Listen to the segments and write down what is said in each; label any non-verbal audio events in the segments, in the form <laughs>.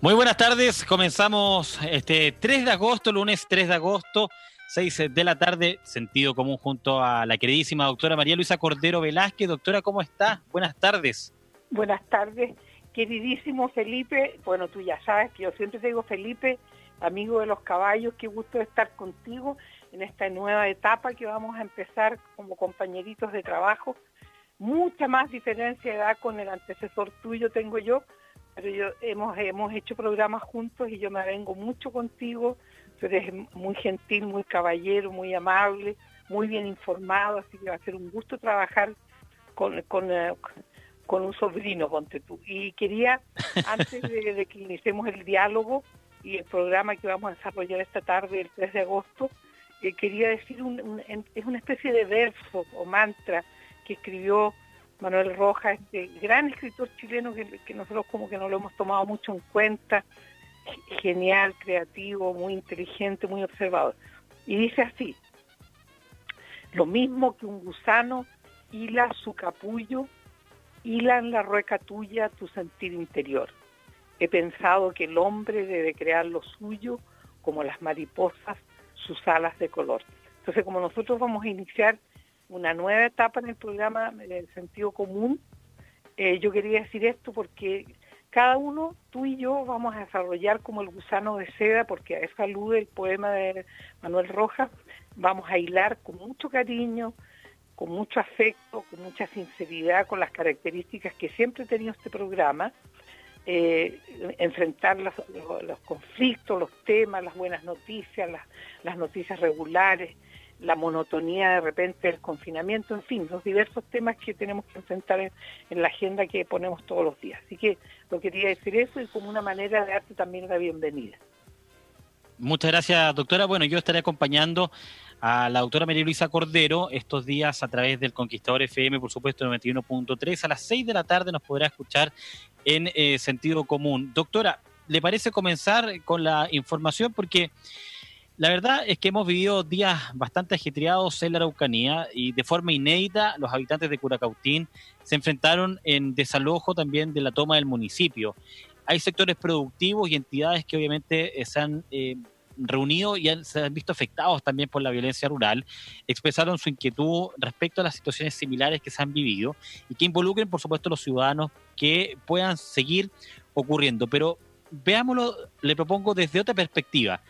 Muy buenas tardes, comenzamos este 3 de agosto, lunes 3 de agosto, 6 de la tarde, sentido común junto a la queridísima doctora María Luisa Cordero Velázquez. Doctora, ¿cómo está? Buenas tardes. Buenas tardes, queridísimo Felipe. Bueno, tú ya sabes que yo siempre te digo Felipe, amigo de los caballos, qué gusto estar contigo en esta nueva etapa que vamos a empezar como compañeritos de trabajo. Mucha más diferencia de edad con el antecesor tuyo tengo yo, pero yo hemos, hemos hecho programas juntos y yo me vengo mucho contigo, tú eres muy gentil, muy caballero, muy amable, muy bien informado, así que va a ser un gusto trabajar con, con, eh, con un sobrino, ponte tú. Y quería, <laughs> antes de, que iniciemos el diálogo y el programa que vamos a desarrollar esta tarde, el 3 de agosto, eh, quería decir, un, es una especie de verso o mantra que escribió Manuel Rojas, este gran escritor chileno que, nosotros como que no lo hemos tomado mucho en cuenta, genial, creativo, muy inteligente, muy observador. Y dice así, lo mismo que un gusano hila su capullo, hila en la rueca tuya tu sentir interior. He pensado que el hombre debe crear lo suyo como las mariposas, sus alas de color. Entonces, como nosotros vamos a iniciar una nueva etapa en el programa del sentido común. Eh, yo quería decir esto porque cada uno, tú y yo, vamos a desarrollar como el gusano de seda, porque a eso alude el poema de Manuel Rojas, vamos a hilar con mucho cariño, con mucho afecto, con mucha sinceridad, con las características que siempre ha tenido este programa, eh, enfrentar los, conflictos, los temas, las buenas noticias, las noticias regulares, la monotonía de repente del confinamiento, en fin, los diversos temas que tenemos que enfrentar en, la agenda que ponemos todos los días. Así que lo quería decir eso y como una manera de darte también la bienvenida. Muchas gracias, doctora. Bueno, yo estaré acompañando a la doctora María Luisa Cordero estos días a través del Conquistador FM, por supuesto, 91.3. A las 6 de la tarde nos podrá escuchar en eh, sentido común. Doctora, ¿le parece comenzar con la información? Porque la verdad es que hemos vivido días bastante ajetreados en la Araucanía y de forma inédita los habitantes de Curacautín se enfrentaron en desalojo también de la toma del municipio. Hay sectores productivos y entidades que obviamente eh, se han eh, reunido y se han visto afectados también por la violencia rural, expresaron su inquietud respecto a las situaciones similares que se han vivido y que involucren, por supuesto, los ciudadanos que puedan seguir ocurriendo. Pero veámoslo, le propongo desde otra perspectiva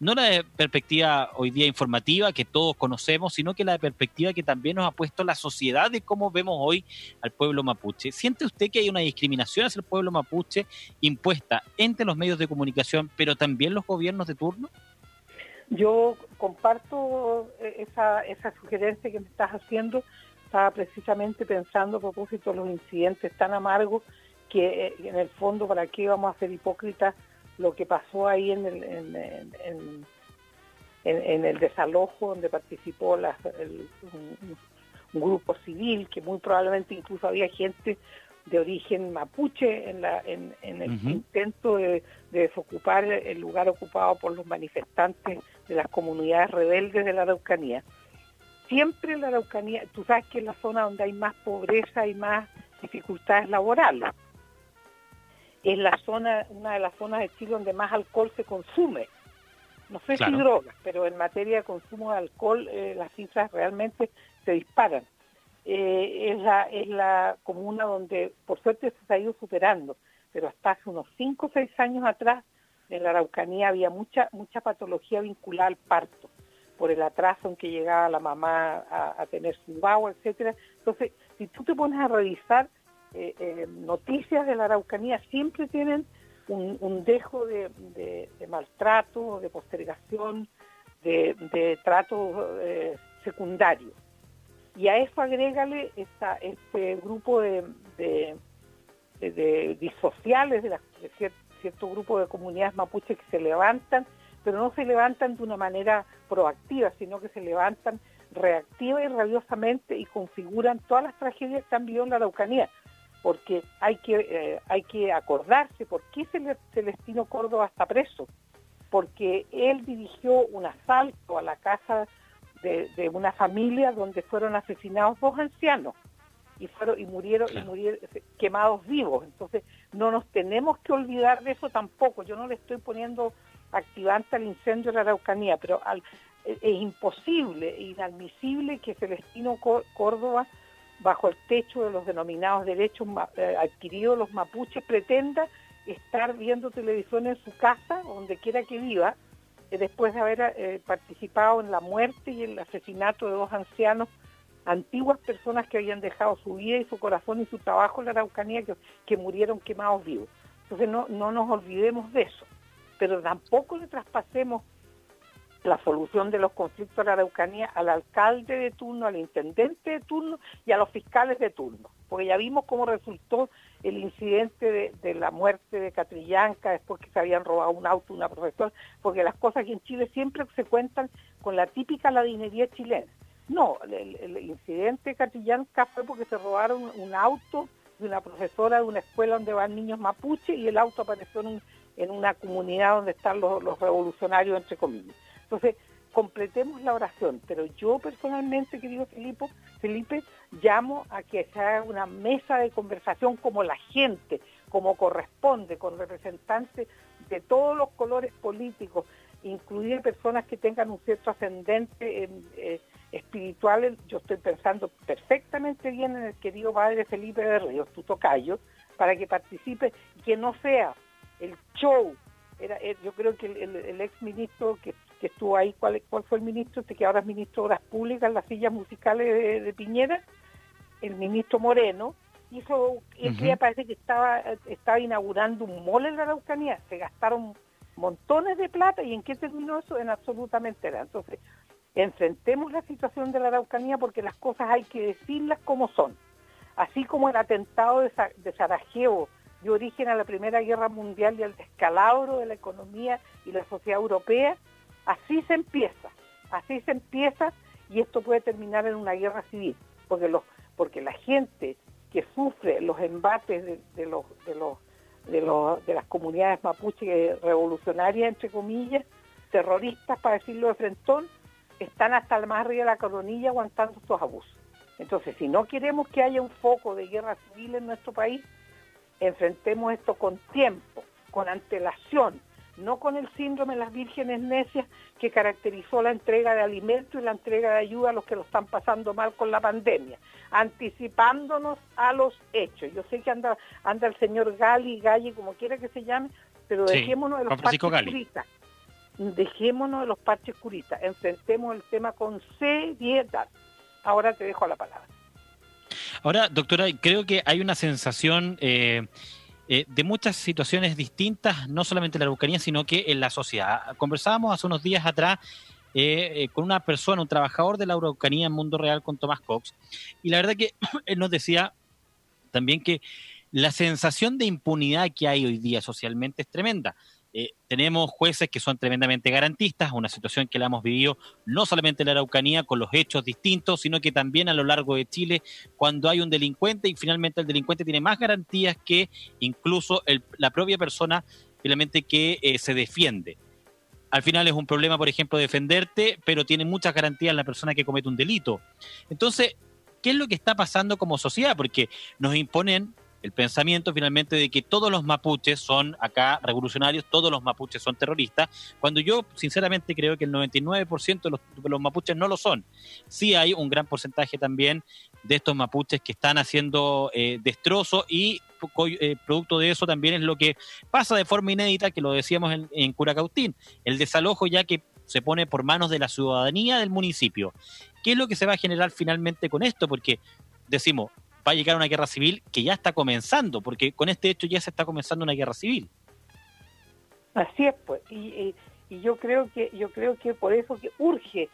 no la de perspectiva hoy día informativa que todos conocemos, sino que la de perspectiva que también nos ha puesto la sociedad de cómo vemos hoy al pueblo mapuche. ¿Siente usted que hay una discriminación hacia el pueblo mapuche impuesta entre los medios de comunicación, pero también los gobiernos de turno? Yo comparto eh, esa, esa sugerencia que me estás haciendo. Estaba precisamente pensando a propósito de los incidentes tan amargos que eh, en el fondo, ¿para qué vamos a ser hipócritas? Lo que pasó ahí en el, en, en, el desalojo donde participó un, grupo civil, que muy probablemente incluso había gente de origen mapuche en, la, en, el intento de, desocupar el lugar ocupado por los manifestantes de las comunidades rebeldes de la Araucanía. Siempre la Araucanía, tú sabes que es la zona donde hay más pobreza y más dificultades laborales. Es la zona, una de las zonas de Chile donde más alcohol se consume. No sé si drogas, pero en materia de consumo de alcohol eh, las cifras realmente se disparan. Eh, es, la, es la comuna donde por suerte se ha ido superando, pero hasta hace unos 5 o 6 años atrás en la Araucanía había mucha mucha patología vinculada al parto, por el atraso en que llegaba la mamá a, tener su agua, etcétera. Entonces, si tú te pones a revisar eh, eh, noticias de la Araucanía, siempre tienen un, dejo de, maltrato, de postergación, de, trato eh, secundario. Y a eso agrégale esta, este grupo de, de, disociales de, cierto, grupo de comunidades mapuches que se levantan, pero no se levantan de una manera proactiva, sino que se levantan reactiva y rabiosamente y configuran todas las tragedias que han vivido en la Araucanía, porque hay que, eh, hay que acordarse por qué Celestino Córdoba está preso, porque él dirigió un asalto a la casa de, una familia donde fueron asesinados dos ancianos y fueron y murieron y murieron quemados vivos. Entonces no nos tenemos que olvidar de eso tampoco. Yo no le estoy poniendo activante al incendio de la Araucanía pero es imposible inadmisible que Celestino Córdoba bajo el techo de los denominados derechos eh, adquiridos los mapuches pretenda estar viendo televisión en su casa donde quiera que viva eh, después de haber eh, participado en la muerte y el asesinato de dos ancianos, antiguas personas que habían dejado su vida y su corazón y su trabajo en la Araucanía, que, murieron quemados vivos. Entonces no, no nos olvidemos de eso, pero tampoco le traspasemos la solución de los conflictos de la Araucanía al alcalde de turno, al intendente de turno y a los fiscales de turno, porque ya vimos cómo resultó el incidente de, la muerte de Catrillanca después que se habían robado un auto una profesora, porque las cosas aquí en Chile siempre se cuentan con la típica ladinería chilena. No, el, incidente de Catrillanca fue porque se robaron un auto de una profesora de una escuela donde van niños mapuche y el auto apareció en, una comunidad donde están los revolucionarios, entre comillas. Entonces, completemos la oración, pero yo personalmente, querido Felipe, llamo a que se haga una mesa de conversación como la gente, como corresponde, con representantes de todos los colores políticos, incluir personas que tengan un cierto ascendente eh, espiritual. Yo estoy pensando perfectamente bien en el querido padre Felipe de Ríos, tu tocayo, para que participe y que no sea el show. Era, eh, yo creo que el, el ex ministro que que estuvo ahí, ¿cuál, cuál fue el ministro? Este que ahora es ministro de Obras Públicas, las sillas musicales de, Piñera, el ministro Moreno, hizo, ese parece que estaba, estaba inaugurando un mole en la Araucanía, se gastaron montones de plata y en qué terminó eso en absolutamente nada. Entonces, enfrentemos la situación de la Araucanía porque las cosas hay que decirlas como son. Así como el atentado de, de Sarajevo dio origen a la Primera Guerra Mundial y al descalabro de la economía y la sociedad europea, Así se empieza, así se empieza y esto puede terminar en una guerra civil, porque los, porque la gente que sufre los embates de, los, de los de, los, de las comunidades mapuche revolucionarias, entre comillas, terroristas, para decirlo de frentón, están hasta el más arriba de la coronilla aguantando estos abusos. Entonces, si no queremos que haya un foco de guerra civil en nuestro país, enfrentemos esto con tiempo, con antelación, no con el síndrome de las vírgenes necias que caracterizó la entrega de alimentos y la entrega de ayuda a los que lo están pasando mal con la pandemia, anticipándonos a los hechos. Yo sé que anda, anda el señor Gali, Galli, como quiera que se llame, pero dejémonos de los parches curitas. Dejémonos de los parches curitas, enfrentemos el tema con seriedad. Ahora te dejo la palabra. Ahora, doctora, creo que hay una sensación... Eh, eh, de muchas situaciones distintas, no solamente en la Araucanía, sino que en la sociedad. Conversábamos hace unos días atrás eh, eh, con una persona, un trabajador de la Araucanía en Mundo Real con Tomás Cox, y la verdad que <clears throat> él nos decía también que la sensación de impunidad que hay hoy día socialmente es tremenda. Eh, tenemos jueces que son tremendamente garantistas, una situación que la hemos vivido no solamente en la Araucanía con los hechos distintos, sino que también a lo largo de Chile cuando hay un delincuente y finalmente el delincuente tiene más garantías que incluso la propia persona finalmente que eh, se defiende. Al final es un problema, por ejemplo, defenderte, pero tiene muchas garantías la persona que comete un delito. Entonces, ¿qué es lo que está pasando como sociedad? Porque nos imponen el pensamiento finalmente de que todos los mapuches son acá revolucionarios, todos los mapuches son terroristas, cuando yo sinceramente creo que el 99% de los, mapuches no lo son. Sí hay un gran porcentaje también de estos mapuches que están haciendo eh, destrozos y eh, producto de eso también es lo que pasa de forma inédita, que lo decíamos en, en Curacautín, el desalojo ya que se pone por manos de la ciudadanía del municipio. ¿Qué es lo que se va a generar finalmente con esto? Porque decimos, va a llegar una guerra civil que ya está comenzando, porque con este hecho ya se está comenzando una guerra civil. Así es, pues, y, y, yo creo que yo creo que por eso que urge,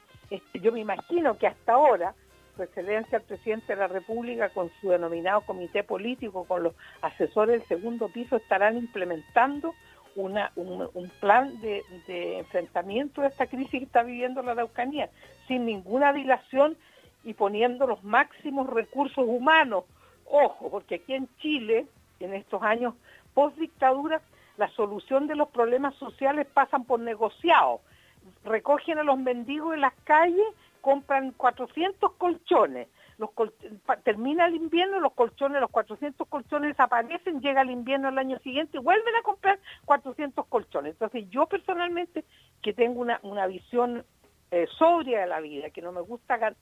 yo me imagino que hasta ahora su excelencia el presidente de la República con su denominado comité político, con los asesores del segundo piso, estarán implementando una, un, plan de, de, enfrentamiento de esta crisis que está viviendo la Araucanía, sin ninguna dilación y poniendo los máximos recursos humanos. Ojo, porque aquí en Chile, en estos años post dictadura, la solución de los problemas sociales pasan por negociados. Recogen a los mendigos en las calles, compran 400 colchones. Los termina el invierno, los colchones, los 400 colchones desaparecen, llega el invierno el año siguiente y vuelven a comprar 400 colchones. Entonces yo personalmente, que tengo una, una visión eh, sobria de la vida, que no me gusta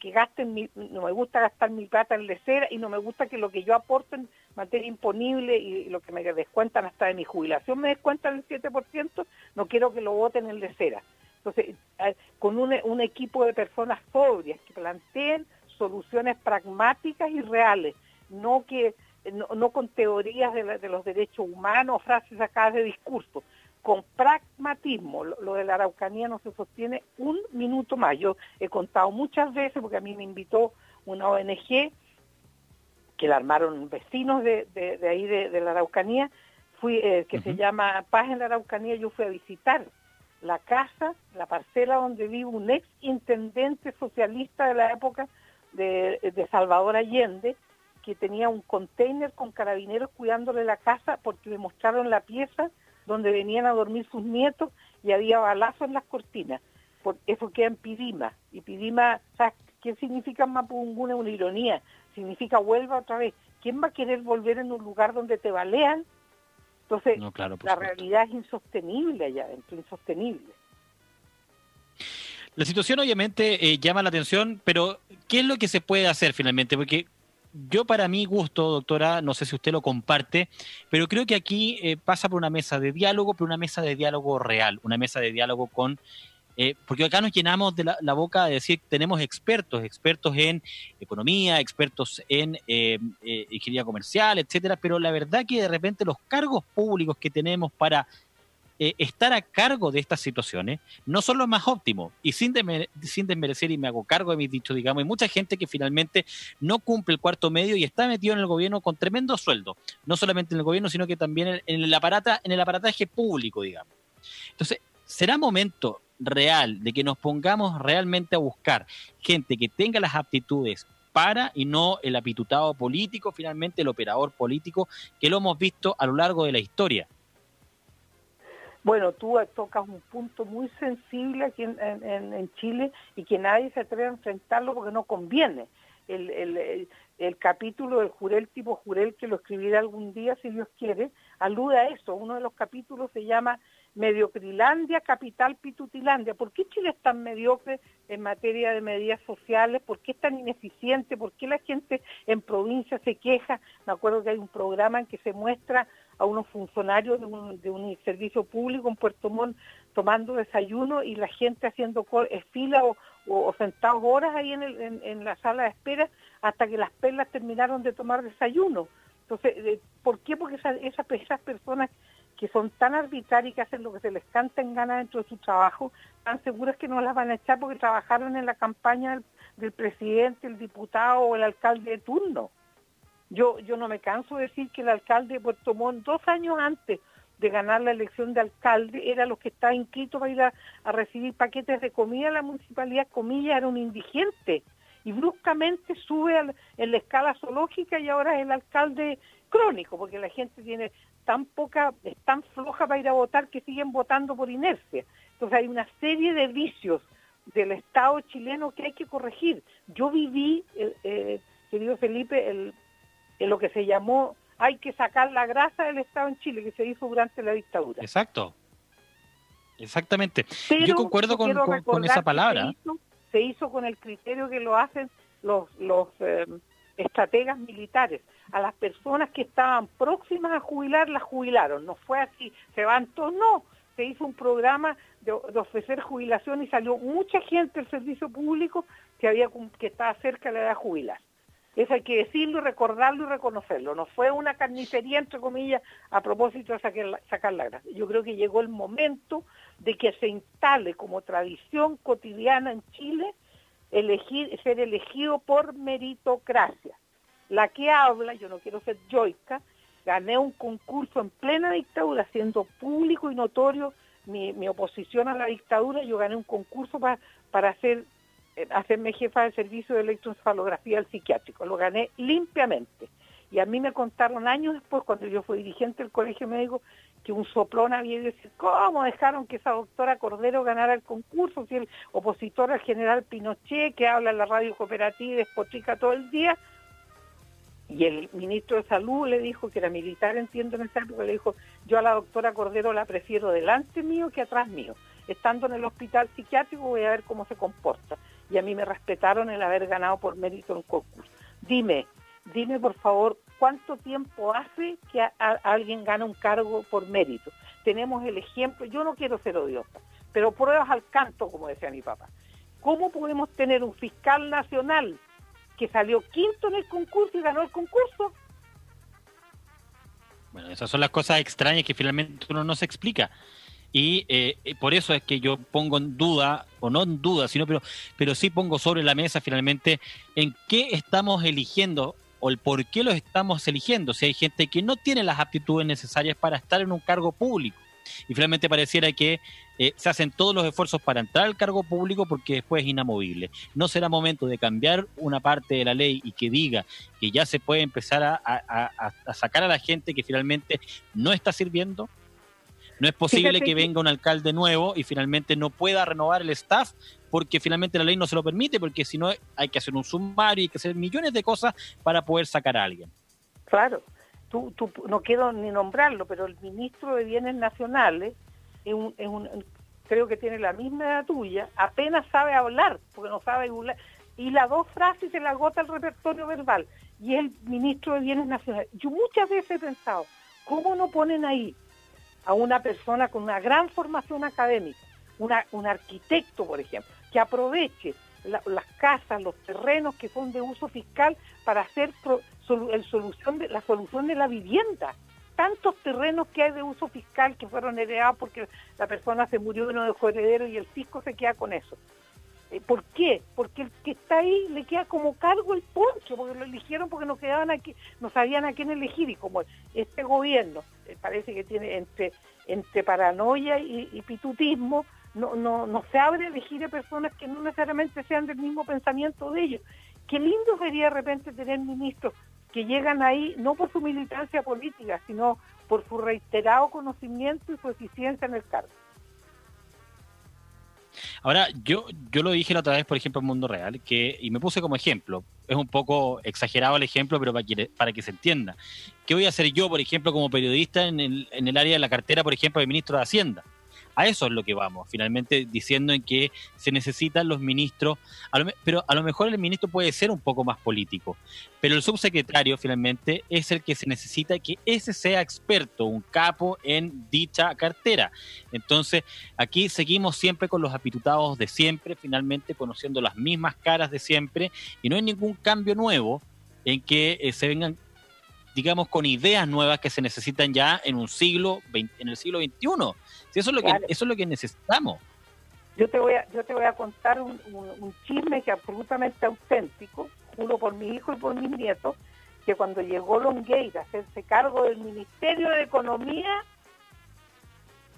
que gasten no me gusta gastar mi plata en lecera y no me gusta que lo que yo aporte en materia imponible y lo que me descuentan hasta de mi jubilación me descuentan el 7%, no quiero que lo voten en lecera. Entonces, con un, equipo de personas sobrias que planteen soluciones pragmáticas y reales, no que no, con teorías de, de los derechos humanos, frases sacadas de discurso, con pragmatismo. Lo, de la Araucanía no se sostiene un minuto más. Yo he contado muchas veces, porque a mí me invitó una ONG, que la armaron vecinos de, de, ahí de, la Araucanía, fui, eh, que se llama Paz en la Araucanía, yo fui a visitar la casa, la parcela donde vive un ex intendente socialista de la época de, de Salvador Allende, que tenía un container con carabineros cuidándole la casa porque le mostraron la pieza donde venían a dormir sus nietos y había balazos en las cortinas. Por, eso queda en Pidima. Y Pidima, ¿sabes qué significa Mapunguna? Una ironía. Significa vuelva otra vez. ¿Quién va a querer volver en un lugar donde te balean? Entonces, la realidad es insostenible allá adentro, insostenible. La situación obviamente eh, llama la atención, pero ¿qué es lo que se puede hacer finalmente? Porque yo para mi gusto, doctora, no sé si usted lo comparte, pero creo que aquí eh, pasa por una mesa de diálogo, pero una mesa de diálogo real, una mesa de diálogo con... Eh, porque acá nos llenamos de la, boca de decir tenemos expertos, expertos en economía, expertos en eh, ingeniería comercial, etcétera, pero la verdad que de repente los cargos públicos que tenemos para eh, estar a cargo de estas situaciones no son los más óptimos. Y sin, sin desmerecer, y me hago cargo de mis dichos, digamos, hay mucha gente que finalmente no cumple el cuarto medio y está metido en el gobierno con tremendo sueldo. No solamente en el gobierno, sino que también en, el, aparata, en el aparataje público, digamos. Entonces, será momento real de que nos pongamos realmente a buscar gente que tenga las aptitudes para y no el apitutado político, finalmente el operador político, que lo hemos visto a lo largo de la historia. Bueno, tú tocas un punto muy sensible aquí en, Chile y que nadie se atreve a enfrentarlo porque no conviene. El, el, el, capítulo del Jurel tipo Jurel, que lo escribiré algún día si Dios quiere, alude a eso. Uno de los capítulos se llama Mediocrilandia, Capital Pitutilandia. ¿Por qué Chile es tan mediocre en materia de medidas sociales? ¿Por qué es tan ineficiente? ¿Por qué la gente en provincia se queja? Me acuerdo que hay un programa en que se muestra a unos funcionarios de un, servicio público en Puerto Montt tomando desayuno y la gente haciendo fila o, sentados horas ahí en, la sala de espera hasta que las perlas terminaron de tomar desayuno. Entonces, eh, ¿por qué? Porque esas personas que son tan arbitrarias que hacen lo que se les canta en gana dentro de su trabajo, tan seguras que no las van a echar porque trabajaron en la campaña del, presidente, el diputado o el alcalde de turno. Yo, yo no me canso de decir que el alcalde de Puerto Montt, dos años antes de ganar la elección de alcalde, era los que estaba inscrito para ir a, recibir paquetes de comida la municipalidad, comillas, era un indigente. Y bruscamente sube en la escala zoológica y ahora es el alcalde crónico, porque la gente tiene tan poca, es tan floja para ir a votar que siguen votando por inercia. Entonces hay una serie de vicios del Estado chileno que hay que corregir. Yo viví, eh, eh, querido Felipe, el, en lo que se llamó hay que sacar la grasa del Estado en Chile, que se hizo durante la dictadura. Exacto. Exactamente. yo concuerdo con, esa palabra. Se hizo, con el criterio que lo hacen los, los eh, estrategas militares. A las personas que estaban próximas a jubilar, las jubilaron. No fue así, se van todos, no. Se hizo un programa de, ofrecer jubilación y salió mucha gente del servicio público que, había, que estaba cerca de la edad de jubilar. Eso hay que decirlo, recordarlo y reconocerlo. No fue una carnicería, entre comillas, a propósito de sacar, sacar la grasa. Yo creo que llegó el momento de que se instale como tradición cotidiana en Chile ser elegido por meritocracia. La que habla, yo no quiero ser joica, gané un concurso en plena dictadura, siendo público y notorio mi, oposición a la dictadura, yo gané un concurso para, para eh, hacerme jefa de servicio de electroencefalografía al psiquiátrico. Lo gané limpiamente. Y a mí me contaron años después, cuando yo fui dirigente del colegio médico, que un soplón había dicho, ¿cómo dejaron que esa doctora Cordero ganara el concurso? Si el opositor al general Pinochet, que habla en la radio cooperativa y despotrica todo el día, y el ministro de Salud le dijo, que era militar, entiendo en esa época, le dijo, yo a la doctora Cordero la prefiero delante mío que atrás mío. Estando en el hospital psiquiátrico voy a ver cómo se comporta y a mí me respetaron el haber ganado por mérito en concurso. Dime, dime por favor, ¿cuánto tiempo hace que alguien gana un cargo por mérito? Tenemos el ejemplo, yo no quiero ser odiosa, pero pruebas al canto, como decía mi papá. ¿Cómo podemos tener un fiscal nacional que salió quinto en el concurso y ganó el concurso? Bueno, esas son las cosas extrañas que finalmente uno no se explica. Y eh, por eso es que yo pongo en duda, o no en duda, sino pero, pero sí pongo sobre la mesa finalmente en qué estamos eligiendo o el por qué los estamos eligiendo. Si hay gente que no tiene las aptitudes necesarias para estar en un cargo público. Y finalmente pareciera que eh, se hacen todos los esfuerzos para entrar al cargo público porque después es inamovible. ¿No será momento de cambiar una parte de la ley y que diga que ya se puede empezar a sacar a la gente que finalmente no está sirviendo? No es posible que venga un alcalde nuevo y finalmente no pueda renovar el staff porque finalmente la ley no se lo permite, porque si no hay que hacer un sumario y hay que hacer millones de cosas para poder sacar a alguien. Claro, tú, tú no quiero ni nombrarlo, pero el ministro de Bienes Nacionales, es un, creo que tiene la misma edad tuya, apenas sabe hablar, porque no sabe hablar, y las dos frases se le agota el repertorio verbal, y es el ministro de Bienes Nacionales. Yo muchas veces he pensado, ¿cómo no ponen ahí a una persona con una gran formación académica, una, un arquitecto, por ejemplo, que aproveche las casas, los terrenos que son de uso fiscal para hacer el solución de, la solución de la vivienda. Tantos terrenos que hay de uso fiscal que fueron heredados porque la persona se murió y no dejó heredero y el fisco se queda con eso. Eh, ¿Por qué? Porque el que está ahí le queda como cargo el poncho, porque lo eligieron porque no quedaban aquí, no sabían a quién elegir y como este gobierno eh, parece que tiene entre entre paranoia y, pitutismo, no, no, no se abre a elegir a personas que no necesariamente sean del mismo pensamiento de ellos. Qué lindo sería de repente tener ministros que llegan ahí no por su militancia política, sino por su reiterado conocimiento y su eficiencia en el cargo. Ahora, yo, yo lo dije la otra vez, por ejemplo, en Mundo Real, que, y me puse como ejemplo, es un poco exagerado el ejemplo, pero para que, para que se entienda. ¿Qué voy a hacer yo, por ejemplo, como periodista en el, en el área de la cartera, por ejemplo, de ministro de Hacienda? A eso es lo que vamos, finalmente diciendo en que se necesitan los ministros, pero a lo mejor el ministro puede ser un poco más político, pero el subsecretario finalmente es el que se necesita que ese sea experto, un capo en dicha cartera. Entonces, aquí seguimos siempre con los apitutados de siempre, finalmente conociendo las mismas caras de siempre, y no hay ningún cambio nuevo en que eh, se vengan digamos, con ideas nuevas que se necesitan ya en un siglo, en el siglo XXI eso es lo que eso es lo que necesitamos. Yo te voy a yo te voy a contar un, chisme que es absolutamente auténtico, juro por mi hijo y por mis nietos, que cuando llegó Longueira a hacerse cargo del Ministerio de Economía,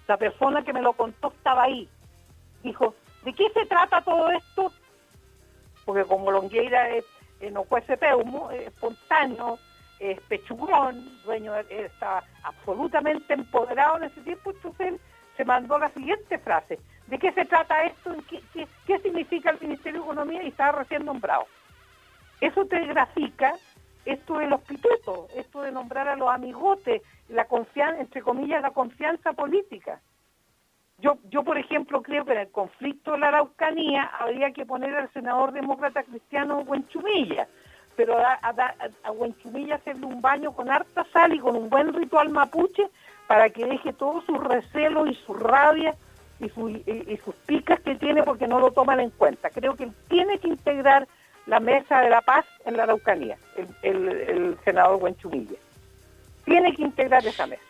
la persona que me lo contó estaba ahí. Dijo, ¿de qué se trata todo esto? Porque como Longueira es, no cuece peumo, es espontáneo, es pechugón, dueño, está absolutamente empoderado en ese tiempo, entonces se mandó la siguiente frase. ¿De qué se trata esto? ¿Qué, significa el Ministerio de Economía? Y estaba recién nombrado. Eso te grafica esto de los pitutos, esto de nombrar a los amigotes, la confianza, entre comillas, la confianza política. Yo, yo, por ejemplo, creo que en el conflicto de la Araucanía habría que poner al senador demócrata cristiano Huenchumilla, pero a, a, Huenchumilla hacerle un baño con harta sal y con un buen ritual mapuche para que deje todos sus recelos y su rabia y, sus picas que tiene porque no lo toman en cuenta. Creo que tiene que integrar la mesa de la paz en la Araucanía, el, el senador Huenchumilla. Tiene que integrar esa mesa.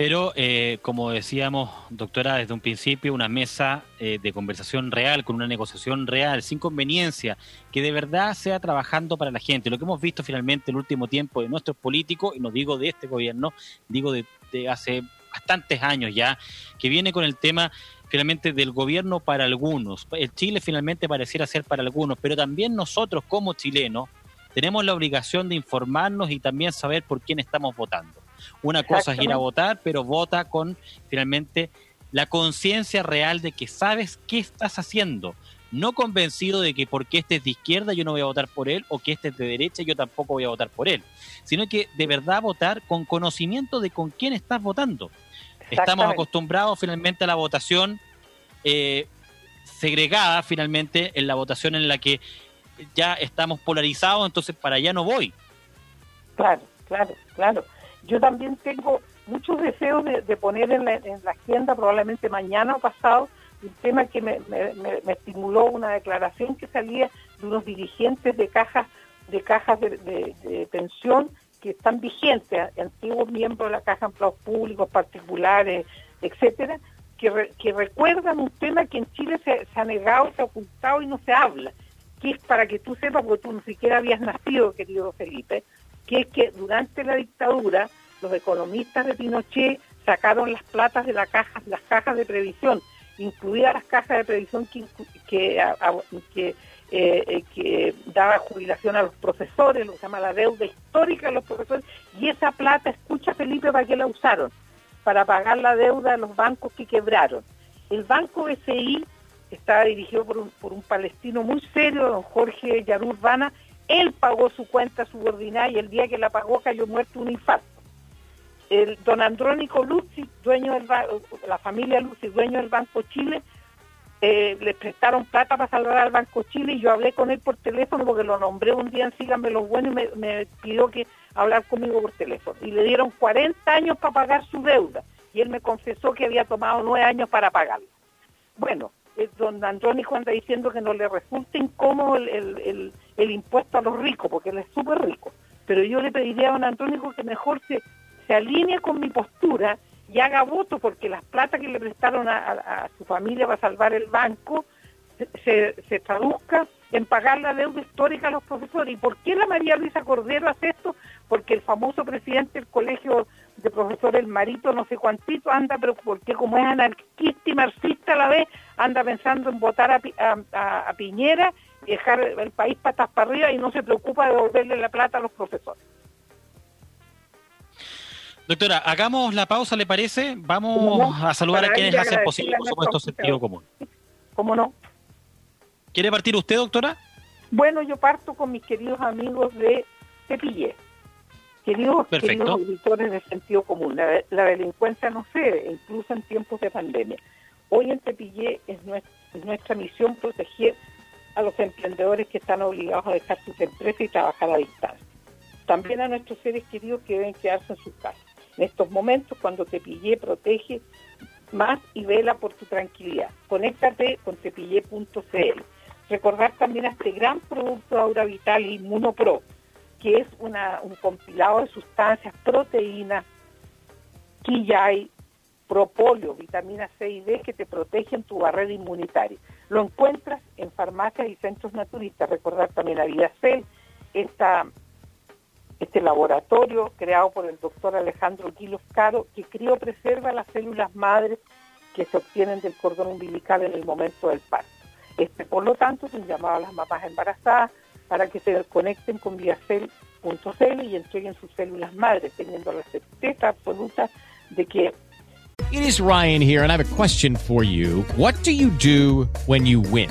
Pero, eh, como decíamos, doctora, desde un principio, una mesa eh, de conversación real, con una negociación real, sin conveniencia, que de verdad sea trabajando para la gente. Lo que hemos visto finalmente en el último tiempo de nuestros políticos, y no digo de este gobierno, digo de, hace bastantes años ya, que viene con el tema finalmente del gobierno para algunos. El Chile finalmente pareciera ser para algunos, pero también nosotros como chilenos tenemos la obligación de informarnos y también saber por quién estamos votando. Una cosa es ir a votar, pero vota con finalmente la conciencia real de que sabes qué estás haciendo. No convencido de que porque este es de izquierda yo no voy a votar por él o que este es de derecha yo tampoco voy a votar por él, sino que de verdad votar con conocimiento de con quién estás votando. Estamos acostumbrados finalmente a la votación eh, segregada finalmente en la votación en la que ya estamos polarizados, entonces para allá no voy. Claro, claro, claro. Yo también tengo muchos deseos de, poner en la, agenda, probablemente mañana o pasado, un tema que me, estimuló una declaración que salía de unos dirigentes de cajas de cajas de, pensión que están vigentes, antiguos miembros de la Caja de Empleados Públicos, particulares, etcétera, que, recuerdan un tema que en Chile se, ha negado, se ha ocultado y no se habla, que es para que tú sepas, porque tú ni siquiera habías nacido, querido Felipe, que es que durante la dictadura los economistas de Pinochet sacaron las platas de la caja, las cajas de previsión, incluidas las cajas de previsión que, que, eh, que daba jubilación a los profesores, lo que se llama la deuda histórica de los profesores, y esa plata, escucha Felipe, ¿para qué la usaron? Para pagar la deuda de los bancos que quebraron. El banco SI estaba dirigido por un, palestino muy serio, don Jorge Yarurbana, él pagó su cuenta subordinada y el día que la pagó cayó muerto un infarto. El don Andrónico Luzzi, dueño del la familia Luzzi, dueño del Banco Chile, eh, le prestaron plata para salvar al Banco Chile y yo hablé con él por teléfono porque lo nombré un día en Síganme los Buenos y me, pidió que hablar conmigo por teléfono. Y le dieron 40 años para pagar su deuda y él me confesó que había tomado nueve años para pagarla. Bueno, eh, don Andrónico anda diciendo que no le resulta incómodo el, el, impuesto a los ricos, porque él es súper rico. Pero yo le pediría a don Andrónico que mejor se, se alinee con mi postura y haga voto, porque las plata que le prestaron a, su familia para salvar el banco se, se, traduzca en pagar la deuda histórica a los profesores. ¿Y por qué la María Luisa Cordero hace esto? Porque el famoso presidente del colegio de profesor El Marito, no sé cuántito, anda, pero porque como es anarquista y marxista a la vez, anda pensando en votar a, Piñera y dejar el país patas para arriba y no se preocupa de devolverle la plata a los profesores. Doctora, hagamos la pausa, ¿le parece? Vamos a saludar a quienes hacen posible, por supuesto, sentido común. ¿Cómo no? ¿Quiere partir usted, doctora? Bueno, yo parto con mis queridos amigos de Cepillé. Queridos, queridos auditores de sentido común, la, delincuencia no cede, incluso en tiempos de pandemia. Hoy en Tepillé es nuestra, misión proteger a los emprendedores que están obligados a dejar sus empresas y trabajar a distancia. También a nuestros seres queridos que deben quedarse en sus casas. En estos momentos, cuando Tepillé protege más y vela por tu tranquilidad. Conéctate con tepillé.cl. Recordar también a este gran producto Aura Vital Inmunopro que es un compilado de sustancias, proteínas, quillay, propóleo, vitamina C y D que te protegen tu barrera inmunitaria. Lo encuentras en farmacias y centros naturistas. Recordar también a VidaCell, esta, este laboratorio creado por el doctor Alejandro Quilos Caro, que preserva las células madres que se obtienen del cordón umbilical en el momento del parto. Este, por lo tanto, se llamaba a las mamás embarazadas, para que se conecten con viacel.cl y entreguen sus células madres, teniendo la certeza absoluta de que It is Ryan here and I have a question for you. What do you do when you win?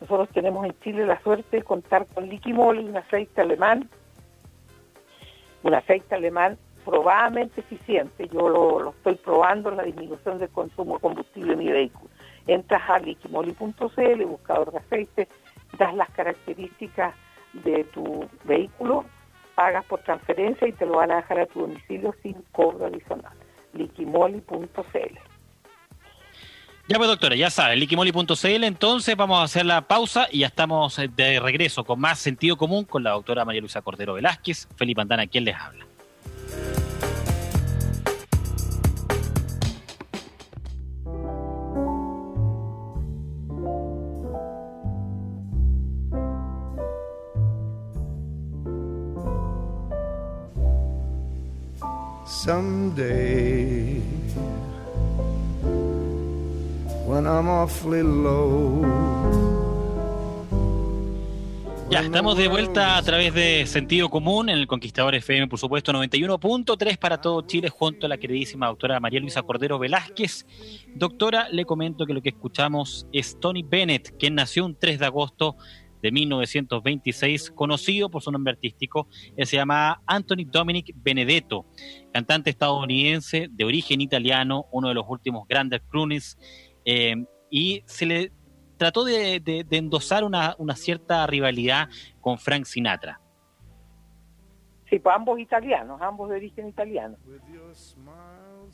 nosotros tenemos en Chile la suerte de contar con Liquimol, un aceite alemán, un aceite alemán probadamente eficiente. Yo lo, lo estoy probando en la disminución del consumo de combustible en mi vehículo. Entras a liquimoli.cl, buscador de aceite, das las características de tu vehículo, pagas por transferencia y te lo van a dejar a tu domicilio sin cobro adicional. liquimoli.cl Ya pues doctora, ya sabe, liquimoli.cl, entonces vamos a hacer la pausa y ya estamos eh, de regreso con más sentido común con la doctora María Luisa Cordero Velázquez, Felipe Andana, quien les habla. Someday, when I'm awfully low. Ya, estamos de vuelta a través de Sentido Común en el Conquistador FM, por supuesto, 91.3 para todo Chile, junto a la queridísima doctora María Luisa Cordero Velázquez. Doctora, le comento que lo que escuchamos es Tony Bennett, quien nació un 3 de agosto de 1926, conocido por su nombre artístico, él se llama Anthony Dominic Benedetto, cantante estadounidense de origen italiano, uno de los últimos grandes crooners, eh, y se le trató de, de- de endosar una, una cierta rivalidad con Frank Sinatra. Sí, pues ambos italianos, ambos de origen italiano.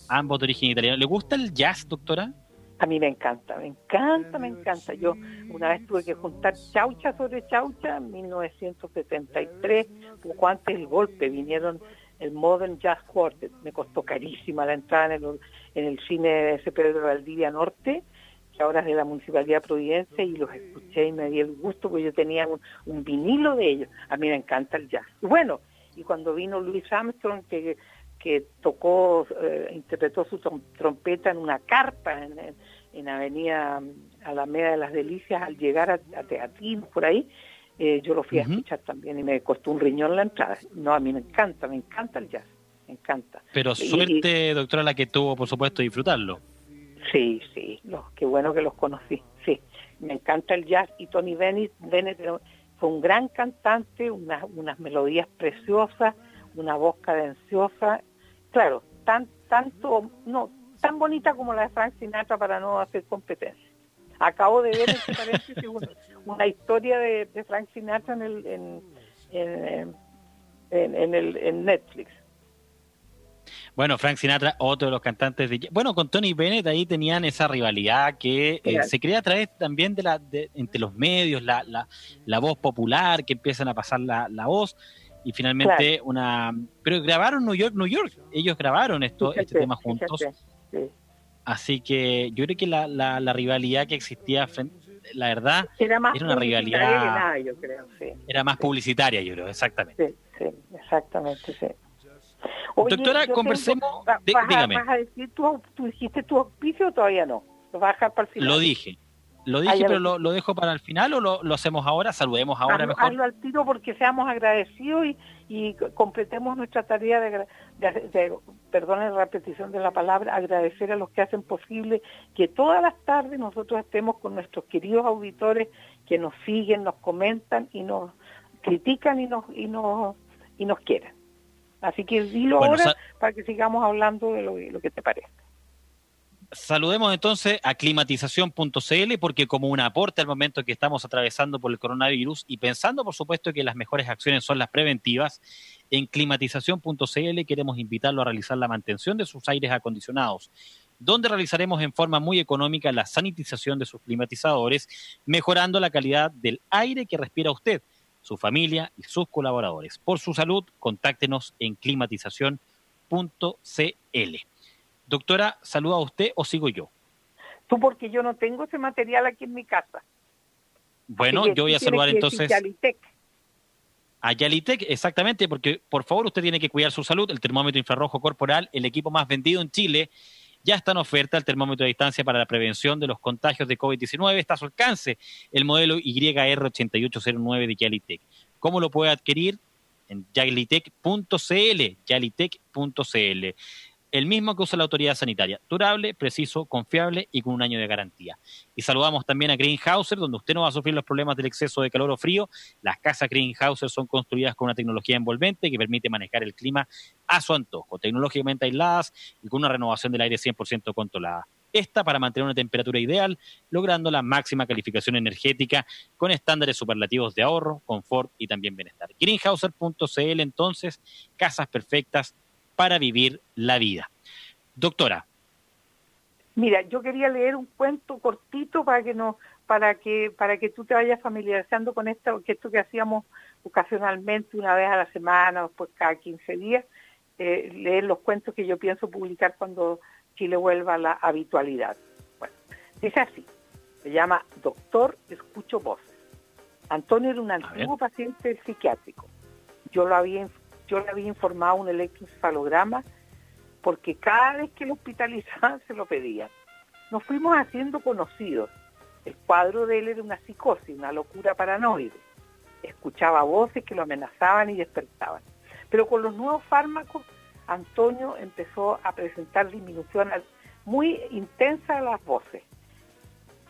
Ambos de origen italiano. ¿Le gusta el jazz, doctora? A mí me encanta, me encanta, me encanta. Yo una vez tuve que juntar chaucha sobre chaucha en 1973, poco antes del golpe, vinieron el Modern Jazz Quartet. Me costó carísima la entrada en el, en el cine de ese Pedro Valdivia Norte, que ahora es de la Municipalidad de Providencia, y los escuché y me di el gusto porque yo tenía un, un vinilo de ellos. A mí me encanta el jazz. Y bueno, y cuando vino Louis Armstrong, que que tocó, eh, interpretó su trom- trompeta en una carpa en, en, en Avenida Alameda de las Delicias al llegar a, a por ahí, eh, yo lo fui a escuchar también y me costó un riñón la entrada. No, a mí me encanta, me encanta el jazz, encanta. Pero Y- suerte, doctora, la que tuvo, por supuesto, disfrutarlo. Sí, sí, los, qué bueno que los conocí, sí. Me encanta el jazz y Tony Bennett, Bennett fue un gran cantante, unas, unas melodías preciosas, una voz cadenciosa, claro, tan, tanto, no, tan bonita como la de Frank Sinatra para no hacer competencia. Acabo de ver, paréntesis, una, una historia de, de Frank Sinatra en, el, en, en, en- en el, en Netflix. Bueno, Frank Sinatra, otro de los cantantes de... Bueno, con Tony Bennett ahí tenían esa rivalidad que eh, se crea a través también de la de, entre los medios, la, la, la voz popular, que empiezan a pasar la, la voz y finalmente una... Pero grabaron New York, New York. Ellos grabaron esto, este tema juntos. fíjate, sí. Así que yo creo que la, la, la rivalidad que existía, la verdad, Era más Era una rivalidad- nada, yo creo, sí. era más publicitaria, yo creo, exactamente. Sí, sí, exactamente, sí. Oye, Doctora, conversemos vas, a, dígame. vas a decir, ¿tú, ¿tú dijiste tu auspicio o todavía no? ¿Lo vas a dejar para el final? Lo dije. Lo dije, Ah, ya pero lo- lo, dejo para el final o lo, lo hacemos ahora. Saludemos ahora hazlo, mejor. hazlo al tiro porque seamos agradecidos y, completemos nuestra tarea de, agra- de, de- perdone la repetición de la palabra, agradecer a los que hacen posible que todas las tardes nosotros estemos con nuestros queridos auditores que nos siguen, nos comentan y nos critican y nos y nos y nos quieren. Así que dilo Bueno, ahora para que sigamos hablando de lo, lo que te parece. Saludemos entonces a climatización.cl porque como un aporte al momento que estamos atravesando por el coronavirus y pensando por supuesto que las mejores acciones son las preventivas, en climatización.cl queremos invitarlo a realizar la mantención de sus aires acondicionados, donde realizaremos en forma muy económica la sanitización de sus climatizadores, mejorando la calidad del aire que respira usted, su familia y sus colaboradores. Por su salud, contáctenos en climatización.cl. Doctora, ¿saluda a usted o sigo yo? Tú porque yo no tengo ese material aquí en mi casa. Bueno, yo voy a saludar entonces. Yalitec. A Yalitec, exactamente, porque por favor usted tiene que cuidar su salud. El termómetro infrarrojo corporal, el equipo más vendido en Chile, ya está en oferta el termómetro de distancia para la prevención de los contagios de COVID-19. Está a su alcance el modelo YR8809 de Yalitec. ¿Cómo lo puede adquirir? En yalitec.cl, yalitec.cl el mismo que usa la autoridad sanitaria, durable, preciso, confiable y con un año de garantía. Y saludamos también a Greenhouser, donde usted no va a sufrir los problemas del exceso de calor o frío. Las casas Greenhouser son construidas con una tecnología envolvente que permite manejar el clima a su antojo, tecnológicamente aisladas y con una renovación del aire 100% controlada. Esta para mantener una temperatura ideal, logrando la máxima calificación energética con estándares superlativos de ahorro, confort y también bienestar. Greenhouser.cl entonces, casas perfectas para vivir la vida. Doctora. Mira, yo quería leer un cuento cortito para que no, para que, para que tú te vayas familiarizando con esto, que esto que hacíamos ocasionalmente una vez a la semana después cada 15 días, eh, leer los cuentos que yo pienso publicar cuando Chile vuelva a la habitualidad. Bueno, dice así, se llama Doctor Escucho Voces. Antonio era un antiguo paciente psiquiátrico. Yo lo había yo le había informado un electroencefalograma porque cada vez que lo hospitalizaban <laughs> se lo pedían. Nos fuimos haciendo conocidos. El cuadro de él era una psicosis, una locura paranoide. Escuchaba voces que lo amenazaban y despertaban. Pero con los nuevos fármacos, Antonio empezó a presentar disminución muy intensa de las voces.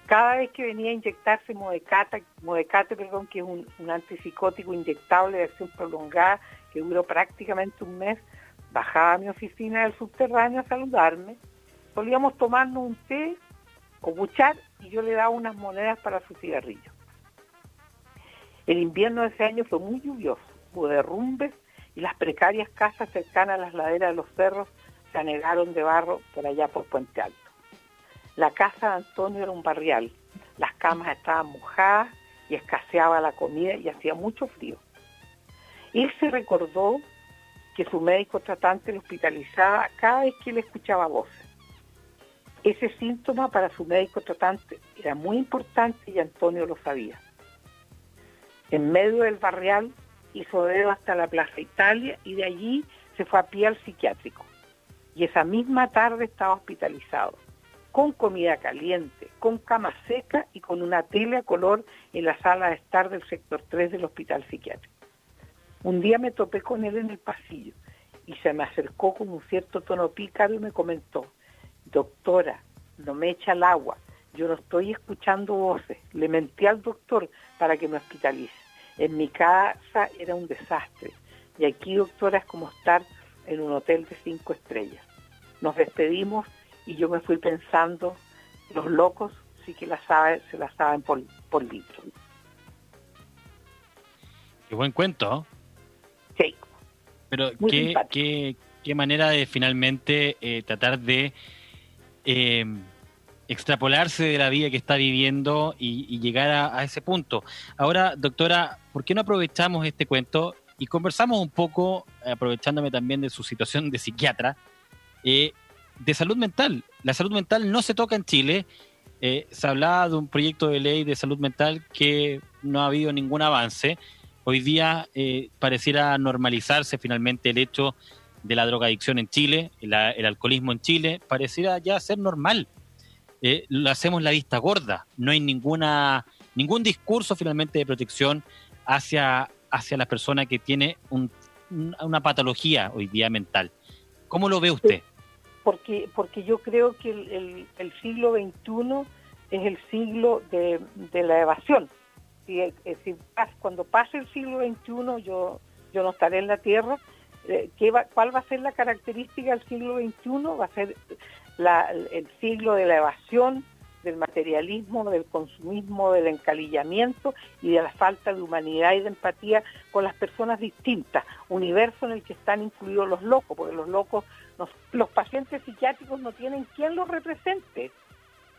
Cada vez que venía a inyectarse Modecate, Modecate perdón, que es un, un antipsicótico inyectable de acción prolongada que duró prácticamente un mes, bajaba a mi oficina del subterráneo a saludarme, solíamos tomarnos un té o buchar y yo le daba unas monedas para su cigarrillo. El invierno de ese año fue muy lluvioso, hubo derrumbes y las precarias casas cercanas a las laderas de los cerros se anegaron de barro por allá por Puente Alto. La casa de Antonio era un barrial, las camas estaban mojadas y escaseaba la comida y hacía mucho frío. Él se recordó que su médico tratante lo hospitalizaba cada vez que le escuchaba voces. Ese síntoma para su médico tratante era muy importante y Antonio lo sabía. En medio del barrial hizo dedo hasta la Plaza Italia y de allí se fue a pie al psiquiátrico. Y esa misma tarde estaba hospitalizado, con comida caliente, con cama seca y con una tele a color en la sala de estar del sector 3 del hospital psiquiátrico. Un día me topé con él en el pasillo y se me acercó con un cierto tono pícaro y me comentó, doctora, no me echa el agua, yo no estoy escuchando voces, le mentí al doctor para que me hospitalice. En mi casa era un desastre y aquí, doctora, es como estar en un hotel de cinco estrellas. Nos despedimos y yo me fui pensando, los locos sí que la saben, se la saben por, por litro. Qué buen cuento. Pero qué, qué, qué, manera de finalmente eh, tratar de eh, extrapolarse de la vida que está viviendo y, llegar a, ese punto. Ahora, doctora, ¿por qué no aprovechamos este cuento y conversamos un poco, aprovechándome también de su situación de psiquiatra, eh, de salud mental? La salud mental no se toca en Chile. se hablaba de un proyecto de ley de salud mental que no ha habido ningún avance hoy día eh, pareciera normalizarse finalmente el hecho de la drogadicción en Chile, el, alcoholismo en Chile, pareciera ya ser normal. Eh, lo hacemos la vista gorda, no hay ninguna ningún discurso finalmente de protección hacia, hacia la persona que tiene una patología hoy día mental. ¿Cómo lo ve usted? Porque, porque yo creo que el, el, siglo XXI es el siglo de, de la evasión si, eh, si, cuando pase el siglo XXI yo, yo no estaré en la Tierra, eh, ¿qué va, ¿cuál va a ser la característica del siglo XXI? Va a ser el siglo de la evasión, del materialismo, del consumismo, del encalillamiento y de la falta de humanidad y de empatía con las personas distintas, universo en el que están incluidos los locos, porque los locos, los pacientes psiquiátricos no tienen quien los represente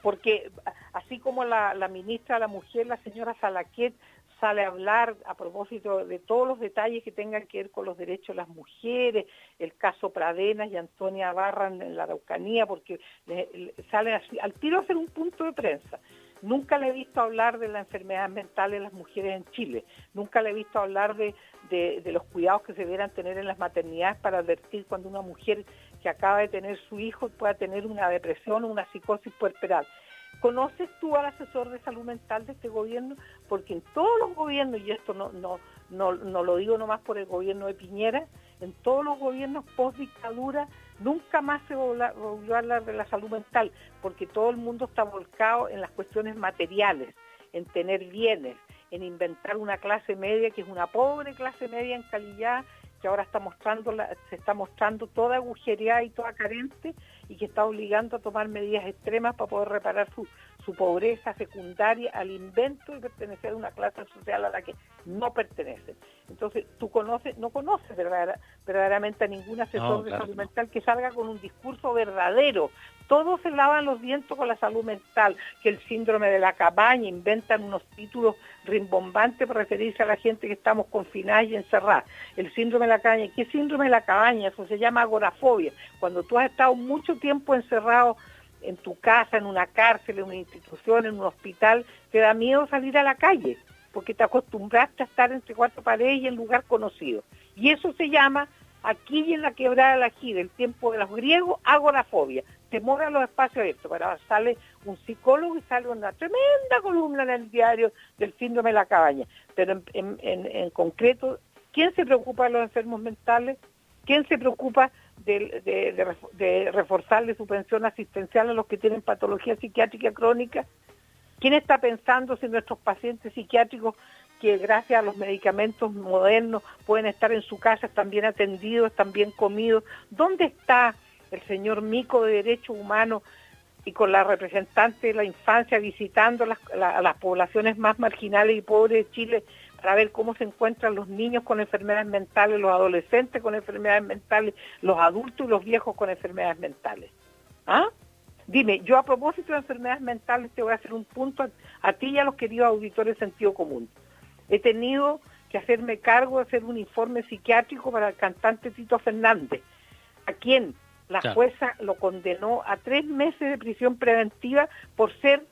porque así como la, ministra de la Mujer, la señora Salaquet, sale a hablar a propósito de todos los detalles que tengan que ver con los derechos de las mujeres, el caso Pradenas y Antonia Barra en la Araucanía, porque sale así, al tiro a hacer un punto de prensa. Nunca le he visto hablar de la enfermedad mental en las mujeres en Chile. Nunca le he visto hablar de, de, los cuidados que se debieran tener en las maternidades para advertir cuando una mujer que acaba de tener su hijo pueda tener una depresión o una psicosis puerperal. ¿Conoces tú al asesor de salud mental de este gobierno? Porque en todos los gobiernos, y esto no, no, no, no lo digo nomás por el gobierno de Piñera, en todos los gobiernos post dictadura nunca más se volvió a hablar de la salud mental, porque todo el mundo está volcado en las cuestiones materiales, en tener bienes, en inventar una clase media que es una pobre clase media en calidad que ahora está mostrando se está mostrando toda agujereada y toda carente y que está obligando a tomar medidas extremas para poder reparar su, su pobreza secundaria al invento de pertenecer a una clase social a la que no pertenece. Entonces, tú conoces, no conoces verdaderamente a ningún asesor de salud mental que salga con un discurso verdadero. Todos se lavan los vientos con la salud mental, que el síndrome de la cabaña, inventan unos títulos rimbombantes para referirse a la gente que estamos confinados y encerrados. El síndrome de la cabaña, ¿qué síndrome de la cabaña? Eso se llama agorafobia. Cuando tú has estado mucho tiempo encerrado en tu casa, en una cárcel, en una institución, en un hospital, te da miedo salir a la calle, porque te acostumbraste a estar entre cuatro paredes y en lugar conocido. Y eso se llama, aquí en la quebrada de la gira, el tiempo de los griegos, agorafobia, temor a los espacios abiertos. Para sale un psicólogo y sale una tremenda columna en el diario del síndrome de la cabaña. Pero en, en concreto, ¿quién se preocupa de los enfermos mentales? ¿Quién se preocupa de, reforzarle su pensión asistencial a los que tienen patología psiquiátrica crónica? ¿Quién está pensando si nuestros pacientes psiquiátricos que gracias a los medicamentos modernos pueden estar en su casa, están bien atendidos, están bien comidos? ¿Dónde está el señor Mico de Derechos Humanos y con la representante de la infancia visitando a las poblaciones más marginales y pobres de Chile para ver cómo se encuentran los niños con enfermedades mentales, los adolescentes con enfermedades mentales, los adultos y los viejos con enfermedades mentales. ¿Ah? Dime, yo a propósito de enfermedades mentales te voy a hacer un punto a, ti y a los queridos auditores de sentido común. He tenido que hacerme cargo de hacer un informe psiquiátrico para el cantante Tito Fernández, a quien la jueza lo condenó a tres meses de prisión preventiva por ser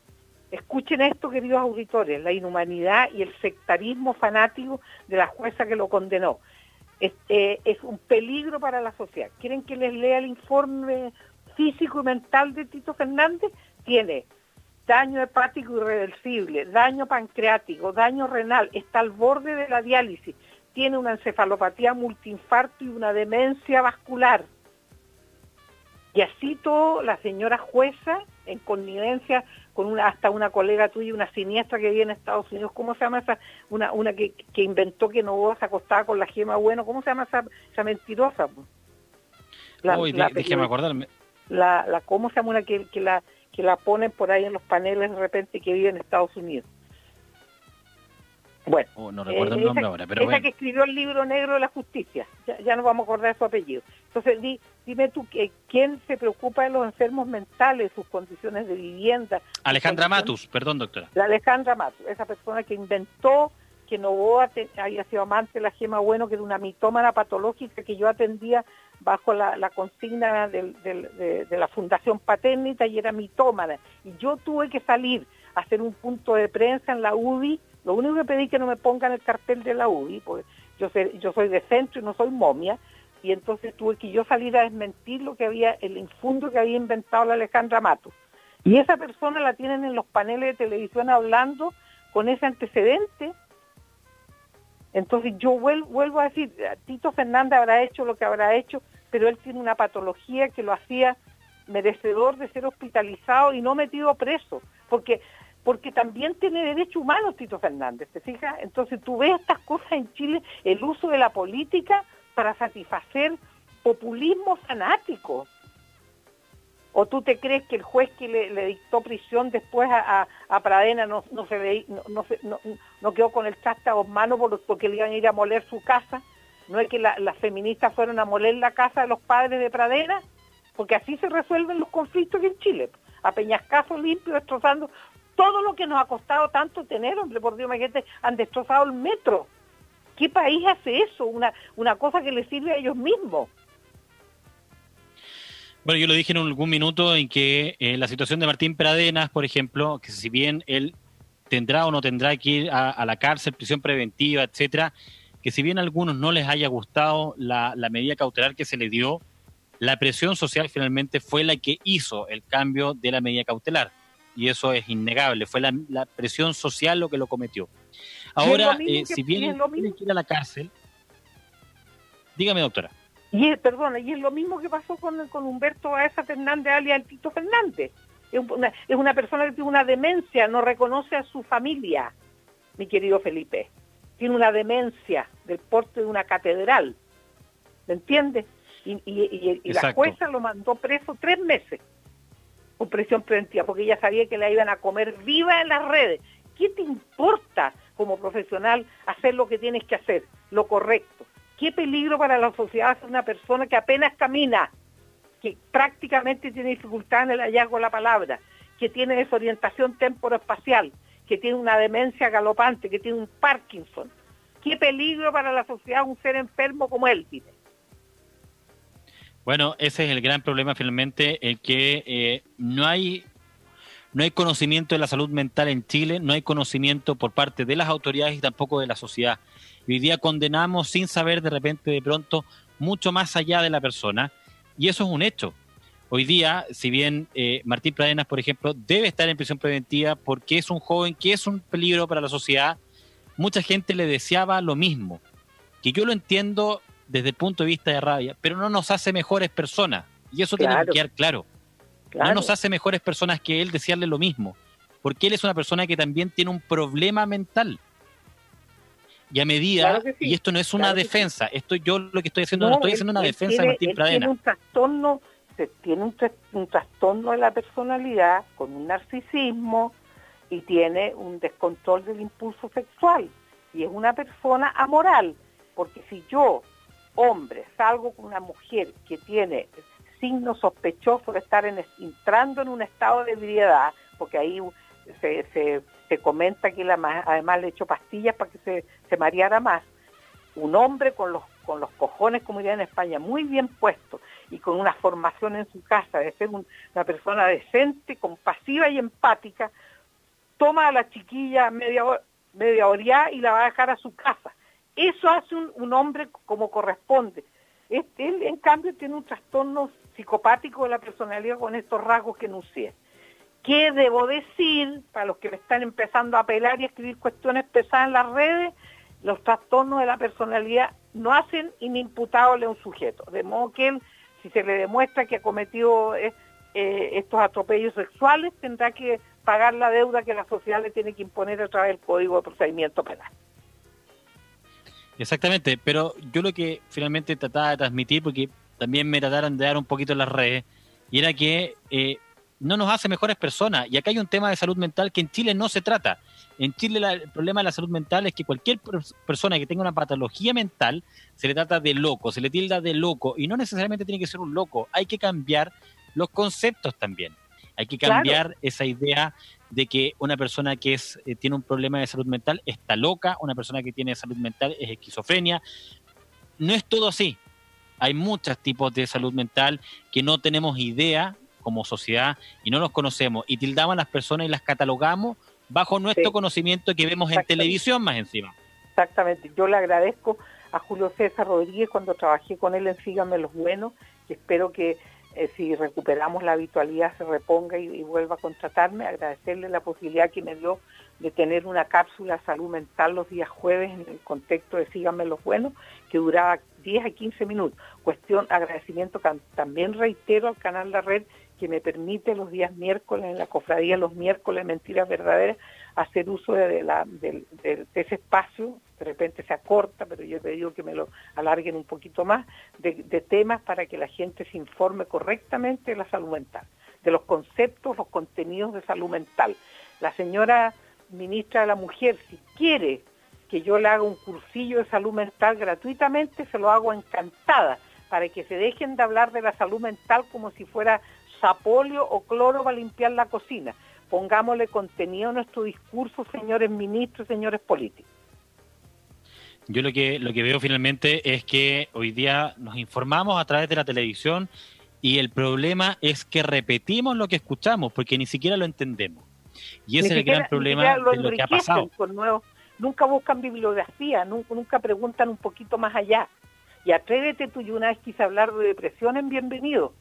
Escuchen esto, queridos auditores, la inhumanidad y el sectarismo fanático de la jueza que lo condenó. Es, eh, es, un peligro para la sociedad. ¿Quieren que les lea el informe físico y mental de Tito Fernández? Tiene daño hepático irreversible, daño pancreático, daño renal, está al borde de la diálisis, tiene una encefalopatía multiinfarto y una demencia vascular. Y así todo, la señora jueza, en connivencia con una hasta una colega tuya, una siniestra que vive en Estados Unidos, ¿cómo se llama esa? Una, una que, que inventó que no se acostaba con la gema bueno, ¿cómo se llama esa, esa mentirosa? La, Uy, la, déjeme acordarme. La, la, ¿Cómo se llama una que, que, la, que la ponen por ahí en los paneles de repente que vive en Estados Unidos? Bueno, oh, no recuerdo el eh, nombre ahora, pero esa que escribió el libro negro de la justicia, ya, no vamos a acordar de su apellido. Entonces, dime tú, ¿quién se preocupa de los enfermos mentales, sus condiciones de vivienda? Alejandra Matus, perdón, doctora. La Alejandra Matus, esa persona que inventó que Novoa había sido amante de la Gema Bueno, que era una mitómana patológica que yo atendía bajo la, consigna de, la Fundación Paternita y era mitómana. Y yo tuve que salir a hacer un punto de prensa en la UDI lo único que pedí que no me pongan el cartel de la UDI, porque yo, soy, yo soy de centro y no soy momia, y entonces tuve que yo salir a desmentir lo que había, el infundo que había inventado la Alejandra Mato. Y esa persona la tienen en los paneles de televisión hablando con ese antecedente. Entonces yo vuelvo, vuelvo a decir, Tito Fernández habrá hecho lo que habrá hecho, pero él tiene una patología que lo hacía merecedor de ser hospitalizado y no metido preso, porque porque también tiene derecho humano Tito Fernández, ¿te fijas? Entonces tú ves estas cosas en Chile, el uso de la política para satisfacer populismo fanático. ¿O tú te crees que el juez que le, dictó prisión después a, Pradena no, se no, no, quedó con el traste a dos manos porque le iban a ir a moler su casa? ¿No es que las feministas fueron a moler la casa de los padres de Pradena? Porque así se resuelven los conflictos en Chile a peñascazo limpio, destrozando todo lo que nos ha costado tanto tener, hombre, por Dios, imagínate, han destrozado el metro. ¿Qué país hace eso? Una, una cosa que le sirve a ellos mismos. Bueno, yo lo dije en algún minuto en que eh, la situación de Martín Pradenas, por ejemplo, que si bien él tendrá o no tendrá que ir a, la cárcel, prisión preventiva, etcétera, que si bien a algunos no les haya gustado la, medida cautelar que se le dio, la presión social finalmente fue la que hizo el cambio de la medida cautelar. Y eso es innegable, fue la, presión social lo que lo cometió. Ahora, eh, si bien tiene que ir a la cárcel, dígame doctora. Y es, perdona, y es lo mismo que pasó con, con Humberto Baeza Fernández, alias Tito Fernández. Es una, es una persona que tiene una demencia, no reconoce a su familia, mi querido Felipe tiene una demencia del porte de una catedral, ¿me entiendes? Y, la jueza lo mandó preso tres meses con presión preventiva, porque ella sabía que la iban a comer viva en las redes. ¿Qué te importa como profesional hacer lo que tienes que hacer, lo correcto? ¿Qué peligro para la sociedad es una persona que apenas camina, que prácticamente tiene dificultad en el hallazgo de la palabra, que tiene desorientación temporoespacial, que tiene una demencia galopante, que tiene un Parkinson. Qué peligro para la sociedad un ser enfermo como él, dice. Bueno, ese es el gran problema finalmente, el que eh, no hay no hay conocimiento de la salud mental en Chile, no hay conocimiento por parte de las autoridades y tampoco de la sociedad. Hoy día condenamos sin saber de repente, de pronto, mucho más allá de la persona, y eso es un hecho. Hoy día, si bien eh, Martín Pradenas, por ejemplo, debe estar en prisión preventiva porque es un joven que es un peligro para la sociedad, mucha gente le deseaba lo mismo. Que yo lo entiendo desde el punto de vista de rabia, pero no nos hace mejores personas. Y eso tiene que quedar claro. No nos hace mejores personas que él desearle lo mismo. Porque él es una persona que también tiene un problema mental. Y a medida, y esto no es una defensa, esto yo lo que estoy haciendo, no, estoy haciendo una defensa de Martín Pradenas. Tiene un trastorno tiene un, trastorno de la personalidad con un narcisismo y tiene un descontrol del impulso sexual y es una persona amoral, porque si yo, hombre, salgo con una mujer que tiene signos sospechosos de estar entrando en un estado de ebriedad, porque ahí se, se, comenta que la, además le echó pastillas para que se, se mareara más, un hombre con los, con los cojones, como diría en España, muy bien puesto, y con una formación en su casa de ser una persona decente, compasiva y empática, toma a la chiquilla media, media oreada y la va a dejar a su casa. Eso hace un, hombre como corresponde. Este, él, en cambio, tiene un trastorno psicopático de la personalidad con estos rasgos que enuncié. ¿Qué debo decir para los que me están empezando a apelar y a escribir cuestiones pesadas en las redes? Los trastornos de la personalidad no hacen inimputable a un sujeto. De modo que él si se le demuestra que ha cometido eh, eh, estos atropellos sexuales, tendrá que pagar la deuda que la sociedad le tiene que imponer a través del Código de Procedimiento Penal. Exactamente, pero yo lo que finalmente trataba de transmitir, porque también me trataron de dar un poquito en las redes, y era que eh, no nos hace mejores personas. Y acá hay un tema de salud mental que en Chile no se trata. En Chile el problema de la salud mental es que cualquier persona que tenga una patología mental se le trata de loco, se le tilda de loco y no necesariamente tiene que ser un loco, hay que cambiar los conceptos también. Hay que cambiar esa idea de que una persona que es, eh, tiene un problema de salud mental está loca, una persona que tiene salud mental es esquizofrenia. No es todo así. Hay muchos tipos de salud mental que no tenemos idea como sociedad y no los conocemos y tildamos a las personas y las catalogamos bajo nuestro conocimiento que vemos en televisión más encima. Exactamente, yo le agradezco a Julio César Rodríguez cuando trabajé con él en Síganme los Buenos y espero que eh, si recuperamos la habitualidad se reponga y, vuelva a contratarme, agradecerle la posibilidad que me dio de tener una cápsula salud mental los días jueves en el contexto de Síganme los Buenos, que duraba 10 a 15 minutos. Cuestión, agradecimiento también reitero al canal La Red que me permite los días miércoles, en la cofradía los miércoles, Mentiras Verdaderas, hacer uso de, ese espacio, de repente se acorta, pero yo te digo que me lo alarguen un poquito más, de, temas para que la gente se informe correctamente de la salud mental, de los conceptos, los contenidos de salud mental. La señora ministra de la Mujer, si quiere que yo le haga un cursillo de salud mental gratuitamente, se lo hago encantada, para que se dejen de hablar de la salud mental como si fuera sapolio o cloro para limpiar la cocina. Pongámosle contenido a nuestro discurso, señores ministros, señores políticos. Yo lo que, lo que veo finalmente es que hoy día nos informamos a través de la televisión Y el problema es que repetimos lo que escuchamos porque ni siquiera lo entendemos. Y ese es el gran problema de lo que ha pasado. nunca buscan bibliografía, nunca, nunca preguntan un poquito más allá. Y atrévete tú, y una vez quise hablar de depresión en Bienvenido.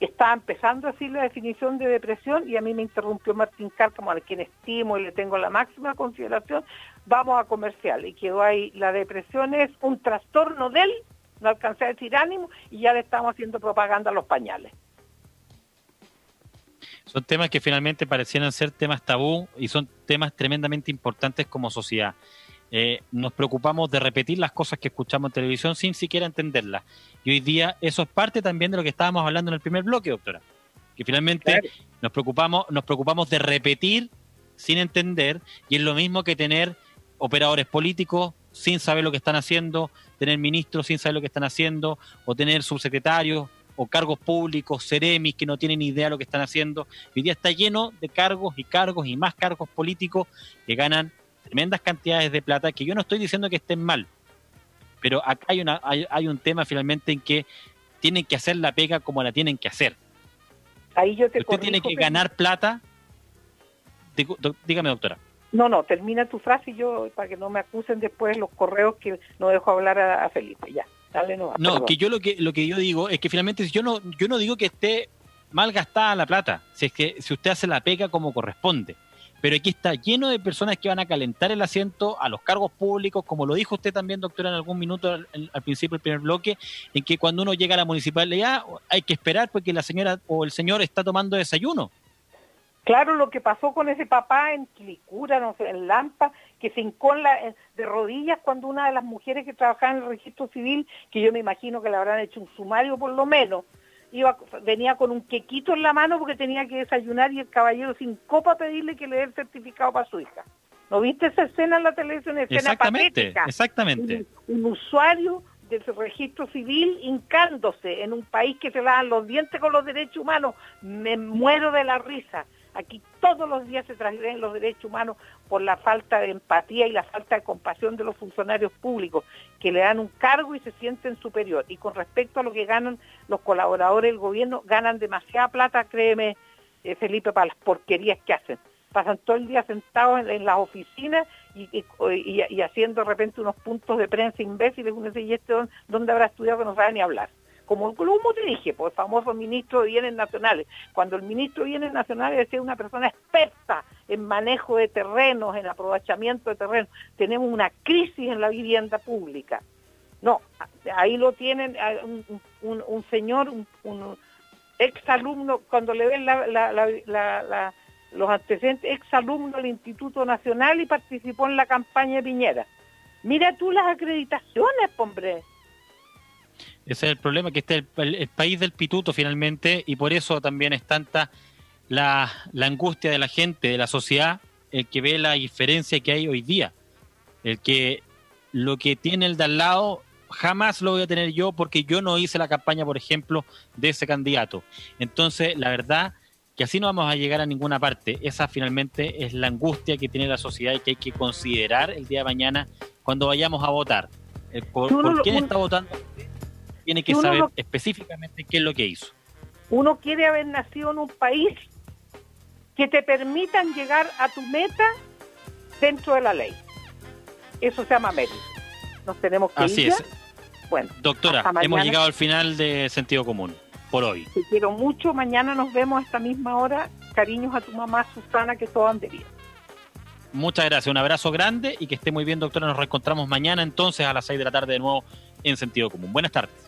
Estaba empezando a decir la definición de depresión y a mí me interrumpió Martín Cárcamo, a quien estimo y le tengo la máxima consideración. Vamos a comercial. Y quedó ahí, la depresión es un trastorno del, no alcancé a decir ánimo, y ya le estamos haciendo propaganda a los pañales. Son temas que finalmente parecieran ser temas tabú y son temas tremendamente importantes como sociedad. Eh, nos preocupamos de repetir las cosas que escuchamos en televisión sin siquiera entenderlas. Y hoy día eso es parte también de lo que estábamos hablando en el primer bloque, doctora. Que finalmente nos preocupamos, nos preocupamos de repetir sin entender, y es lo mismo que tener operadores políticos sin saber lo que están haciendo, tener ministros sin saber lo que están haciendo, o tener subsecretarios o cargos públicos, seremis que no tienen idea de lo que están haciendo. Hoy día está lleno de cargos y cargos y más cargos políticos que ganan tremendas cantidades de plata, que yo no estoy diciendo que estén mal, pero acá hay, una, hay, un tema finalmente en que tienen que hacer la pega como la tienen que hacer. Ahí yo te Usted tiene que ganar plata. Dígame, doctora. No, no, termina tu frase y yo, para que no me acusen después los correos que no dejo hablar a, Felipe, ya. Dale no, no que yo lo que lo que yo digo es que finalmente yo no yo no digo que esté mal gastada la plata, si es que si usted hace la pega como corresponde pero aquí está lleno de personas que van a calentar el asiento a los cargos públicos, como lo dijo usted también, doctora, en algún minuto al, principio del primer bloque, en que cuando uno llega a la municipalidad hay que esperar porque la señora o el señor está tomando desayuno. Claro, lo que pasó con ese papá en Quilicura, no sé, en Lampa, que se hincó de rodillas cuando una de las mujeres que trabajaba en el registro civil, que yo me imagino que le habrán hecho un sumario por lo menos, iba, venía con un quequito en la mano porque tenía que desayunar y el caballero sin copa pedirle que le dé el certificado para su hija. ¿No viste esa escena en la televisión? Escena exactamente, exactamente. Un, usuario del registro civil hincándose en un país que se lavan los dientes con los derechos humanos. Me muero de la risa. Aquí todos los días se transgreden los derechos humanos por la falta de empatía y la falta de compasión de los funcionarios públicos, que le dan un cargo y se sienten superior. Y con respecto a lo que ganan los colaboradores del gobierno, ganan demasiada plata, créeme, eh, Felipe, para las porquerías que hacen. Pasan todo el día sentados en, las oficinas y, haciendo de repente unos puntos de prensa imbéciles. Uno dice, ¿y este dónde habrá estudiado que no sabe ni hablar? Como, como te dije, pues el famoso ministro de Bienes Nacionales. Cuando el ministro de Bienes Nacionales es una persona experta en manejo de terrenos, en aprovechamiento de terrenos, tenemos una crisis en la vivienda pública. No, ahí lo tienen un, señor, un, ex alumno, cuando le ven los antecedentes, ex alumno del Instituto Nacional y participó en la campaña de Piñera. Mira tú las acreditaciones, hombre. Ese es el problema, que este es el, país del pituto finalmente y por eso también es tanta la, angustia de la gente, de la sociedad, el que ve la diferencia que hay hoy día. El que lo que tiene el de al lado jamás lo voy a tener yo porque yo no hice la campaña, por ejemplo, de ese candidato. Entonces, la verdad que así no vamos a llegar a ninguna parte. Esa finalmente es la angustia que tiene la sociedad y que hay que considerar el día de mañana cuando vayamos a votar. Eh, ¿Por, quién está votando? Tiene que saber específicamente qué es lo que hizo. Uno quiere haber nacido en un país que te permitan llegar a tu meta dentro de la ley. Eso se llama mérito. Nos tenemos que Así es. Bueno, doctora, hemos llegado al final de sentido común por hoy. Te quiero mucho. Mañana nos vemos a esta misma hora. Cariños a tu mamá Susana, que todo ande bien. Muchas gracias, un abrazo grande y que esté muy bien, doctora. Nos reencontramos mañana entonces a las 6 de la tarde de nuevo en Sentido Común. Buenas tardes.